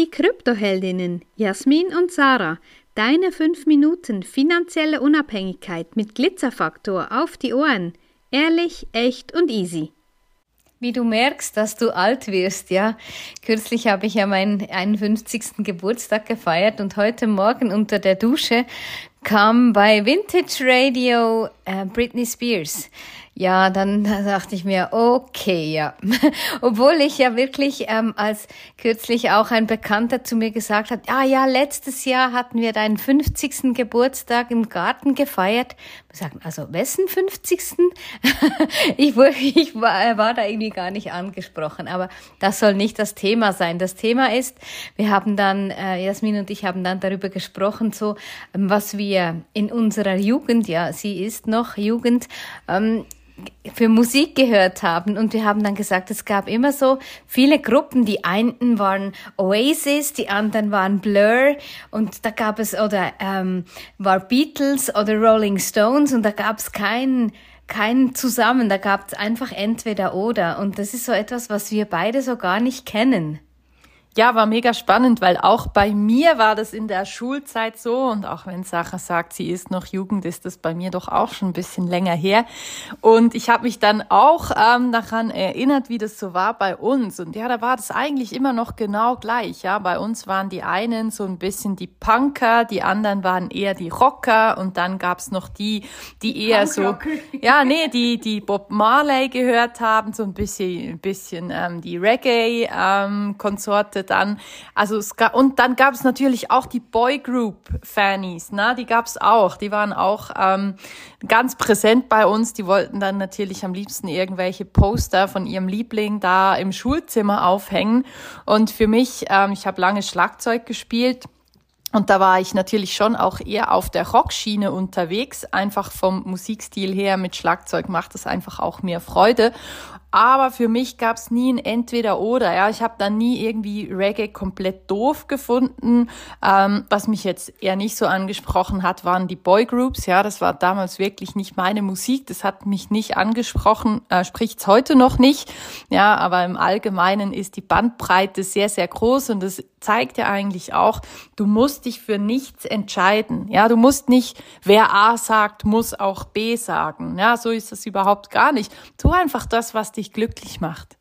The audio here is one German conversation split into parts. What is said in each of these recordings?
Die Kryptoheldinnen Jasmin und Sarah, deine 5 Minuten finanzielle Unabhängigkeit mit Glitzerfaktor auf die Ohren. Ehrlich, echt und easy. Wie du merkst, dass du alt wirst, ja. Kürzlich habe ich ja meinen 51. Geburtstag gefeiert und heute Morgen unter der Dusche kam bei Vintage Radio äh, Britney Spears. Ja, dann dachte ich mir, okay, ja. Obwohl ich ja wirklich, ähm, als kürzlich auch ein Bekannter zu mir gesagt hat, ah ja, letztes Jahr hatten wir deinen 50. Geburtstag im Garten gefeiert. Wir sagen, also wessen 50. ich, ich war, war da irgendwie gar nicht angesprochen, aber das soll nicht das Thema sein. Das Thema ist, wir haben dann, äh, Jasmin und ich haben dann darüber gesprochen, so ähm, was wir in unserer Jugend, ja, sie ist noch Jugend, ähm, für Musik gehört haben. Und wir haben dann gesagt, es gab immer so viele Gruppen. Die einen waren Oasis, die anderen waren Blur und da gab es, oder ähm, war Beatles oder Rolling Stones und da gab es keinen kein zusammen, da gab es einfach entweder oder. Und das ist so etwas, was wir beide so gar nicht kennen. Ja, war mega spannend, weil auch bei mir war das in der Schulzeit so und auch wenn Sacha sagt, sie ist noch Jugend, ist das bei mir doch auch schon ein bisschen länger her. Und ich habe mich dann auch ähm, daran erinnert, wie das so war bei uns. Und ja, da war das eigentlich immer noch genau gleich. Ja, bei uns waren die einen so ein bisschen die Punker, die anderen waren eher die Rocker und dann gab's noch die, die eher so, ja, nee, die die Bob Marley gehört haben, so ein bisschen, ein bisschen ähm, die Reggae-Konsorte. Ähm, hatte dann, also es gab, und dann gab es natürlich auch die Boygroup-Fannies, ne? die gab es auch, die waren auch ähm, ganz präsent bei uns, die wollten dann natürlich am liebsten irgendwelche Poster von ihrem Liebling da im Schulzimmer aufhängen und für mich, ähm, ich habe lange Schlagzeug gespielt, und da war ich natürlich schon auch eher auf der Rockschiene unterwegs. Einfach vom Musikstil her mit Schlagzeug macht es einfach auch mehr Freude. Aber für mich gab es nie ein Entweder-Oder. Ja, ich habe dann nie irgendwie Reggae komplett doof gefunden. Ähm, was mich jetzt eher nicht so angesprochen hat, waren die Boygroups. Ja, das war damals wirklich nicht meine Musik. Das hat mich nicht angesprochen, äh, spricht's heute noch nicht. Ja, aber im Allgemeinen ist die Bandbreite sehr, sehr groß und das zeigt ja eigentlich auch, du musst dich für nichts entscheiden. Ja, du musst nicht, wer A sagt, muss auch B sagen. Ja, so ist das überhaupt gar nicht. Tu einfach das, was dich glücklich macht.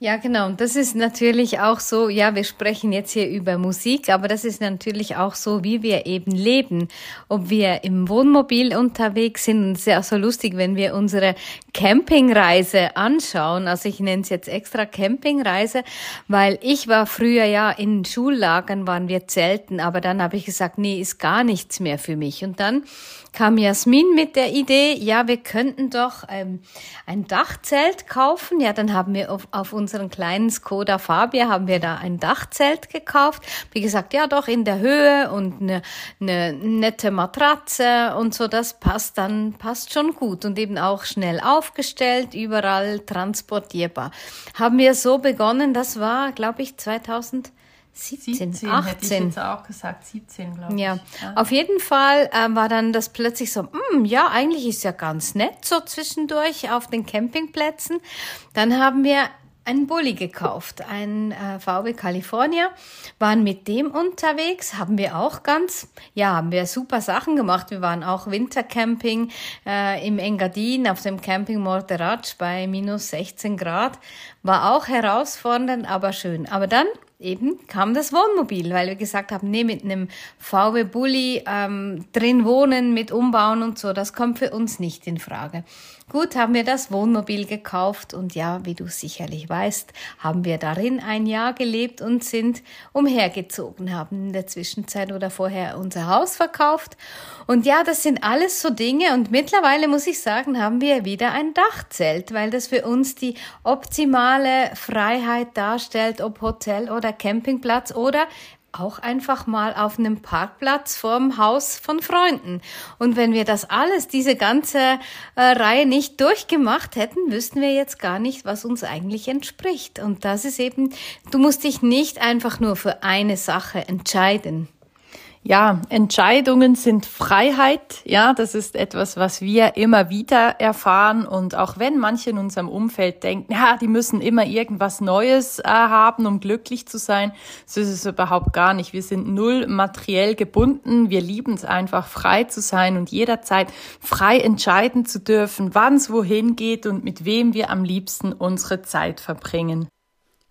Ja, genau. Und das ist natürlich auch so, ja, wir sprechen jetzt hier über Musik, aber das ist natürlich auch so, wie wir eben leben. Ob wir im Wohnmobil unterwegs sind, ist ja auch so lustig, wenn wir unsere Campingreise anschauen. Also ich nenne es jetzt extra Campingreise, weil ich war früher ja in Schullagern, waren wir zelten, aber dann habe ich gesagt, nee, ist gar nichts mehr für mich. Und dann kam Jasmin mit der Idee, ja, wir könnten doch ähm, ein Dachzelt kaufen. Ja, dann haben wir auf, auf unseren kleinen Skoda Fabia haben wir da ein Dachzelt gekauft. Wie gesagt, ja, doch in der Höhe und eine, eine nette Matratze und so, das passt dann, passt schon gut und eben auch schnell aufgestellt, überall transportierbar. Haben wir so begonnen, das war, glaube ich, 2000 17, 17 18. Hätte ich jetzt auch gesagt, 17, glaube ich. Ja. ja. auf jeden Fall äh, war dann das plötzlich so, mm, ja, eigentlich ist ja ganz nett so zwischendurch auf den Campingplätzen. Dann haben wir einen Bulli gekauft, ein äh, VW California, waren mit dem unterwegs, haben wir auch ganz, ja, haben wir super Sachen gemacht. Wir waren auch Wintercamping äh, im Engadin auf dem Camping Morteratsch bei minus 16 Grad. War auch herausfordernd, aber schön. Aber dann eben kam das Wohnmobil, weil wir gesagt haben, nee, mit einem VW Bulli ähm, drin wohnen, mit Umbauen und so, das kommt für uns nicht in Frage. Gut, haben wir das Wohnmobil gekauft und ja, wie du sicherlich weißt, haben wir darin ein Jahr gelebt und sind umhergezogen, haben in der Zwischenzeit oder vorher unser Haus verkauft. Und ja, das sind alles so Dinge und mittlerweile muss ich sagen, haben wir wieder ein Dachzelt, weil das für uns die optimale Freiheit darstellt, ob Hotel oder Campingplatz oder auch einfach mal auf einem Parkplatz vorm Haus von Freunden. Und wenn wir das alles, diese ganze äh, Reihe nicht durchgemacht hätten, wüssten wir jetzt gar nicht, was uns eigentlich entspricht. Und das ist eben, du musst dich nicht einfach nur für eine Sache entscheiden. Ja, Entscheidungen sind Freiheit. Ja, das ist etwas, was wir immer wieder erfahren. Und auch wenn manche in unserem Umfeld denken, ja, die müssen immer irgendwas Neues äh, haben, um glücklich zu sein, so ist es überhaupt gar nicht. Wir sind null materiell gebunden. Wir lieben es einfach, frei zu sein und jederzeit frei entscheiden zu dürfen, wann es wohin geht und mit wem wir am liebsten unsere Zeit verbringen.